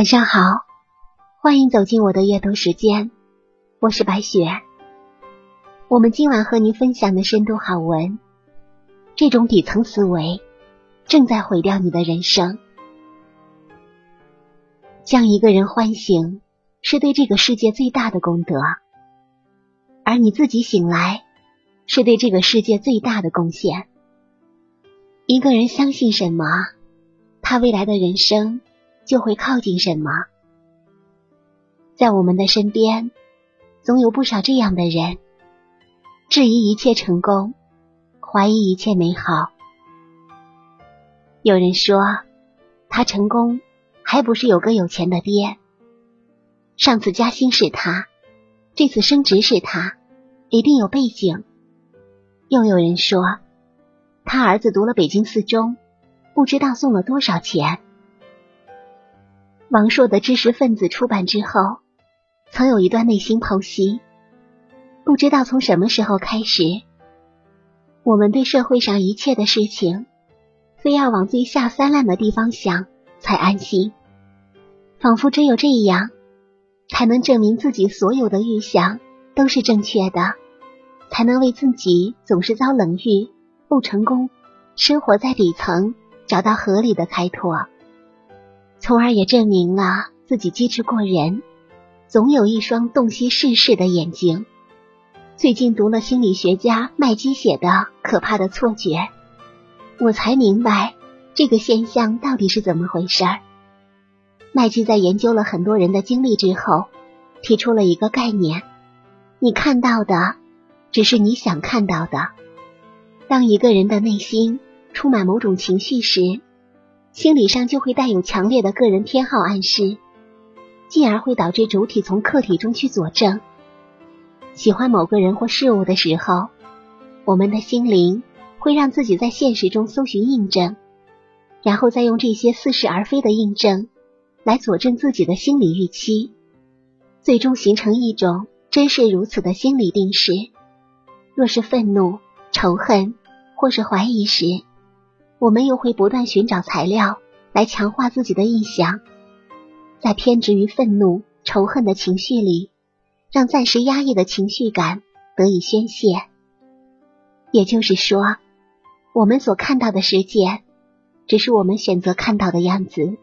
晚上好，欢迎走进我的阅读时间，我是白雪。我们今晚和您分享的深度好文，这种底层思维正在毁掉你的人生。将一个人唤醒，是对这个世界最大的功德，而你自己醒来，是对这个世界最大的贡献。一个人相信什么，他未来的人生。就会靠近什么？在我们的身边，总有不少这样的人，质疑一切成功，怀疑一切美好。有人说，他成功还不是有个有钱的爹？上次加薪是他，这次升职是他，一定有背景。又有人说，他儿子读了北京四中，不知道送了多少钱。王朔的《知识分子》出版之后，曾有一段内心剖析。不知道从什么时候开始，我们对社会上一切的事情，非要往最下三滥的地方想才安心，仿佛只有这样，才能证明自己所有的预想都是正确的，才能为自己总是遭冷遇、不成功、生活在底层找到合理的开脱。从而也证明了自己机智过人，总有一双洞悉世事的眼睛。最近读了心理学家麦基写的《可怕的错觉》，我才明白这个现象到底是怎么回事儿。麦基在研究了很多人的经历之后，提出了一个概念：你看到的只是你想看到的。当一个人的内心充满某种情绪时，心理上就会带有强烈的个人偏好暗示，进而会导致主体从客体中去佐证。喜欢某个人或事物的时候，我们的心灵会让自己在现实中搜寻印证，然后再用这些似是而非的印证来佐证自己的心理预期，最终形成一种真是如此的心理定式。若是愤怒、仇恨或是怀疑时，我们又会不断寻找材料来强化自己的印象，在偏执于愤怒、仇恨的情绪里，让暂时压抑的情绪感得以宣泄。也就是说，我们所看到的世界，只是我们选择看到的样子。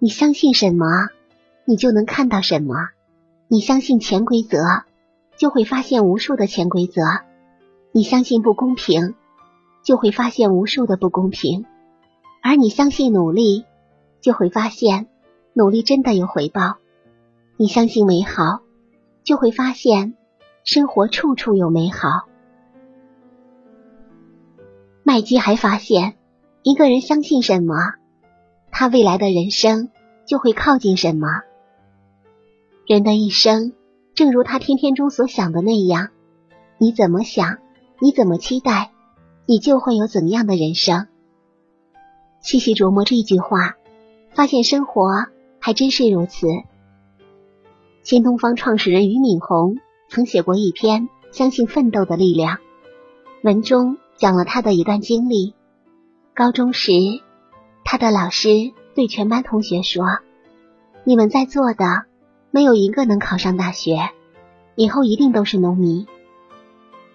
你相信什么，你就能看到什么。你相信潜规则，就会发现无数的潜规则；你相信不公平。就会发现无数的不公平，而你相信努力，就会发现努力真的有回报；你相信美好，就会发现生活处处有美好。麦基还发现，一个人相信什么，他未来的人生就会靠近什么。人的一生，正如他天天中所想的那样，你怎么想，你怎么期待。你就会有怎样的人生？细细琢磨这句话，发现生活还真是如此。新东方创始人俞敏洪曾写过一篇《相信奋斗的力量》，文中讲了他的一段经历。高中时，他的老师对全班同学说：“你们在座的没有一个能考上大学，以后一定都是农民。”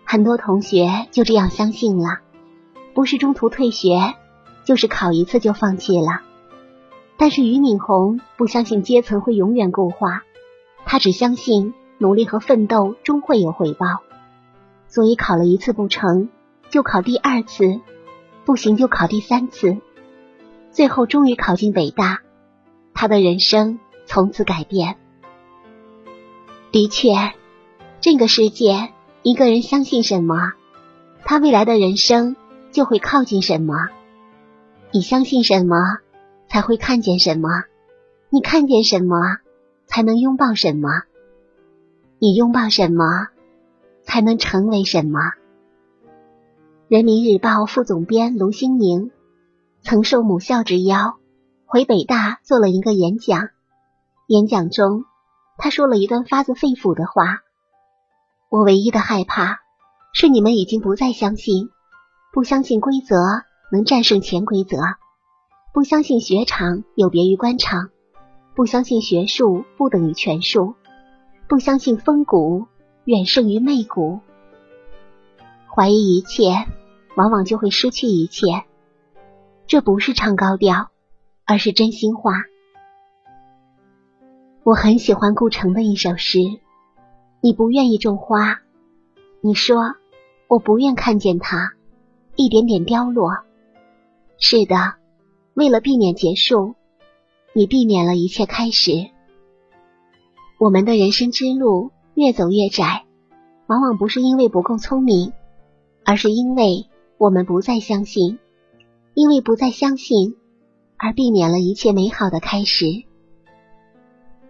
很多同学就这样相信了，不是中途退学，就是考一次就放弃了。但是俞敏洪不相信阶层会永远固化，他只相信努力和奋斗终会有回报，所以考了一次不成就考第二次，不行就考第三次，最后终于考进北大，他的人生从此改变。的确，这个世界。一个人相信什么，他未来的人生就会靠近什么。你相信什么，才会看见什么；你看见什么，才能拥抱什么；你拥抱什么，才能成为什么。人民日报副总编卢兴宁曾受母校之邀回北大做了一个演讲，演讲中他说了一段发自肺腑的话。我唯一的害怕是你们已经不再相信，不相信规则能战胜潜规则，不相信学场有别于官场，不相信学术不等于权术，不相信风骨远胜于媚骨。怀疑一切，往往就会失去一切。这不是唱高调，而是真心话。我很喜欢顾城的一首诗：“你不愿意种花，你说我不愿看见它一点点凋落。”是的，为了避免结束。你避免了一切开始。我们的人生之路越走越窄，往往不是因为不够聪明，而是因为我们不再相信，因为不再相信而避免了一切美好的开始。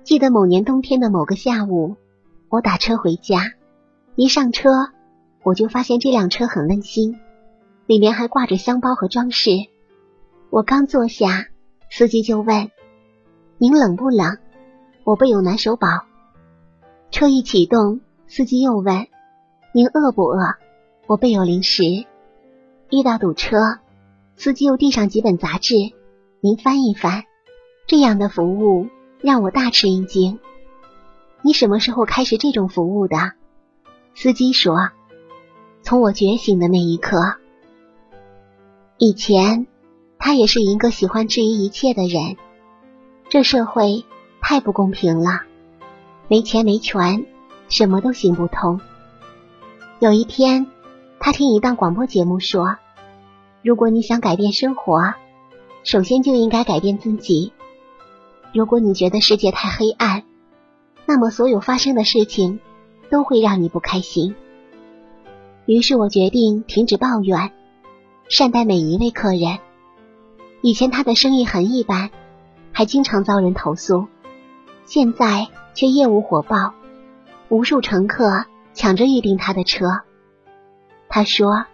记得某年冬天的某个下午，我打车回家，一上车我就发现这辆车很温馨，里面还挂着香包和装饰。我刚坐下，司机就问。您冷不冷？我备有暖手宝。车一启动，司机又问：“您饿不饿？我备有零食。”遇到堵车，司机又递上几本杂志，您翻一翻。这样的服务让我大吃一惊。你什么时候开始这种服务的？司机说：“从我觉醒的那一刻。”以前他也是一个喜欢质疑一切的人。这社会太不公平了，没钱没权，什么都行不通。有一天，他听一档广播节目说：“如果你想改变生活，首先就应该改变自己。如果你觉得世界太黑暗，那么所有发生的事情都会让你不开心。”于是我决定停止抱怨，善待每一位客人。以前他的生意很一般。还经常遭人投诉，现在却业务火爆，无数乘客抢着预订他的车。他说：“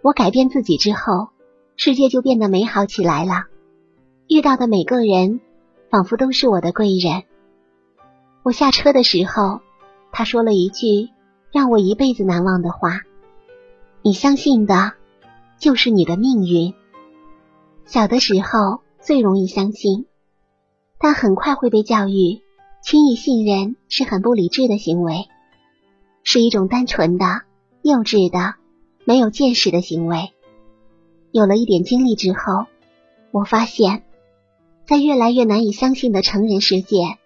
我改变自己之后，世界就变得美好起来了。遇到的每个人，仿佛都是我的贵人。”我下车的时候，他说了一句让我一辈子难忘的话：“你相信的，就是你的命运。”小的时候最容易相信。但很快会被教育，轻易信任是很不理智的行为，是一种单纯的、幼稚的、没有见识的行为。有了一点经历之后，我发现，在越来越难以相信的成人世界，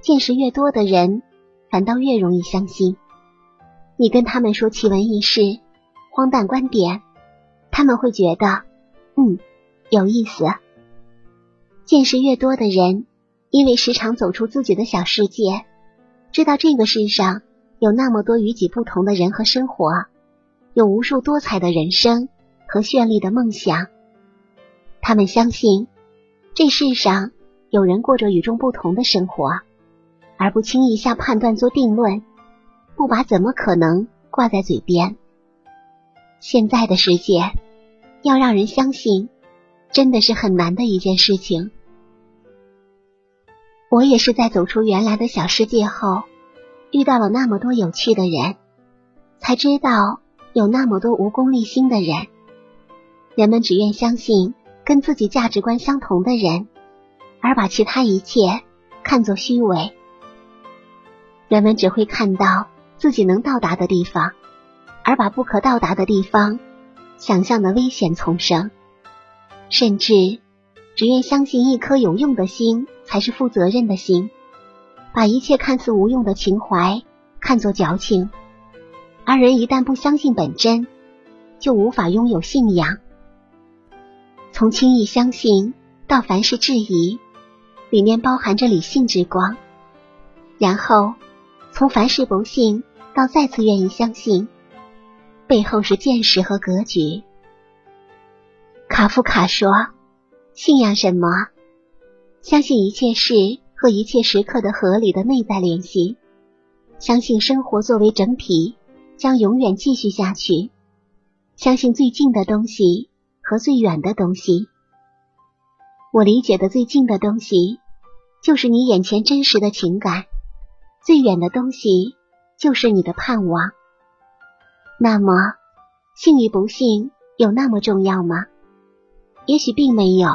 见识越多的人，反倒越容易相信。你跟他们说奇闻异事、荒诞观点，他们会觉得，嗯，有意思。见识越多的人。因为时常走出自己的小世界，知道这个世上有那么多与己不同的人和生活，有无数多彩的人生和绚丽的梦想。他们相信这世上有人过着与众不同的生活，而不轻易下判断做定论，不把怎么可能挂在嘴边。现在的世界要让人相信，真的是很难的一件事情。我也是在走出原来的小世界后，遇到了那么多有趣的人，才知道有那么多无功利心的人。人们只愿相信跟自己价值观相同的人，而把其他一切看作虚伪。人们只会看到自己能到达的地方，而把不可到达的地方想象的危险丛生，甚至。只愿相信一颗有用的心才是负责任的心，把一切看似无用的情怀看作矫情。而人一旦不相信本真，就无法拥有信仰。从轻易相信到凡事质疑，里面包含着理性之光；然后从凡事不信到再次愿意相信，背后是见识和格局。卡夫卡说。信仰什么？相信一切事和一切时刻的合理的内在联系，相信生活作为整体将永远继续下去，相信最近的东西和最远的东西。我理解的最近的东西就是你眼前真实的情感，最远的东西就是你的盼望。那么，信与不信有那么重要吗？也许并没有。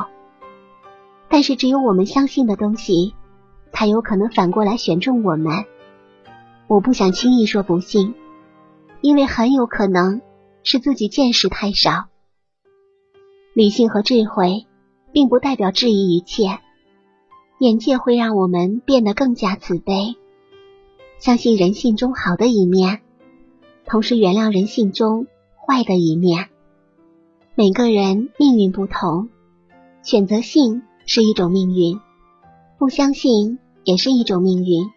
但是，只有我们相信的东西，才有可能反过来选中我们。我不想轻易说不幸，因为很有可能是自己见识太少。理性和智慧，并不代表质疑一切。眼界会让我们变得更加慈悲，相信人性中好的一面，同时原谅人性中坏的一面。每个人命运不同，选择性是一种命运，不相信也是一种命运。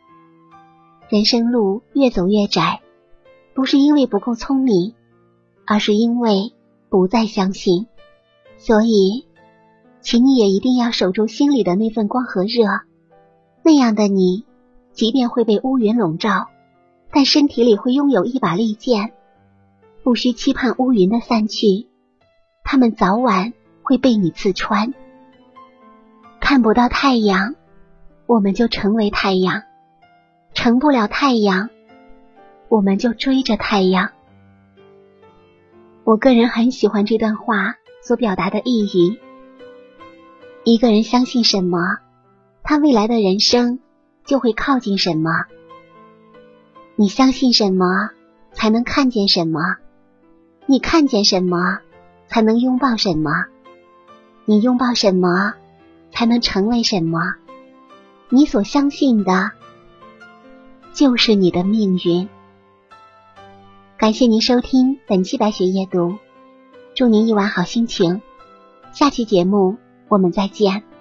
人生路越走越窄，不是因为不够聪明，而是因为不再相信。所以。请你也一定要守住心里的那份光和热，那样的你，即便会被乌云笼罩，但身体里会拥有一把利剑，不需期盼乌云的散去，他们早晚会被你刺穿。看不到太阳，我们就成为太阳；成不了太阳，我们就追着太阳。我个人很喜欢这段话所表达的意义。一个人相信什么，他未来的人生就会靠近什么。你相信什么，才能看见什么；你看见什么，才能拥抱什么；你拥抱什么，才能成为什么。你所相信的，就是你的命运。感谢您收听本期白雪夜读，祝您一晚好心情。下期节目。我们再见。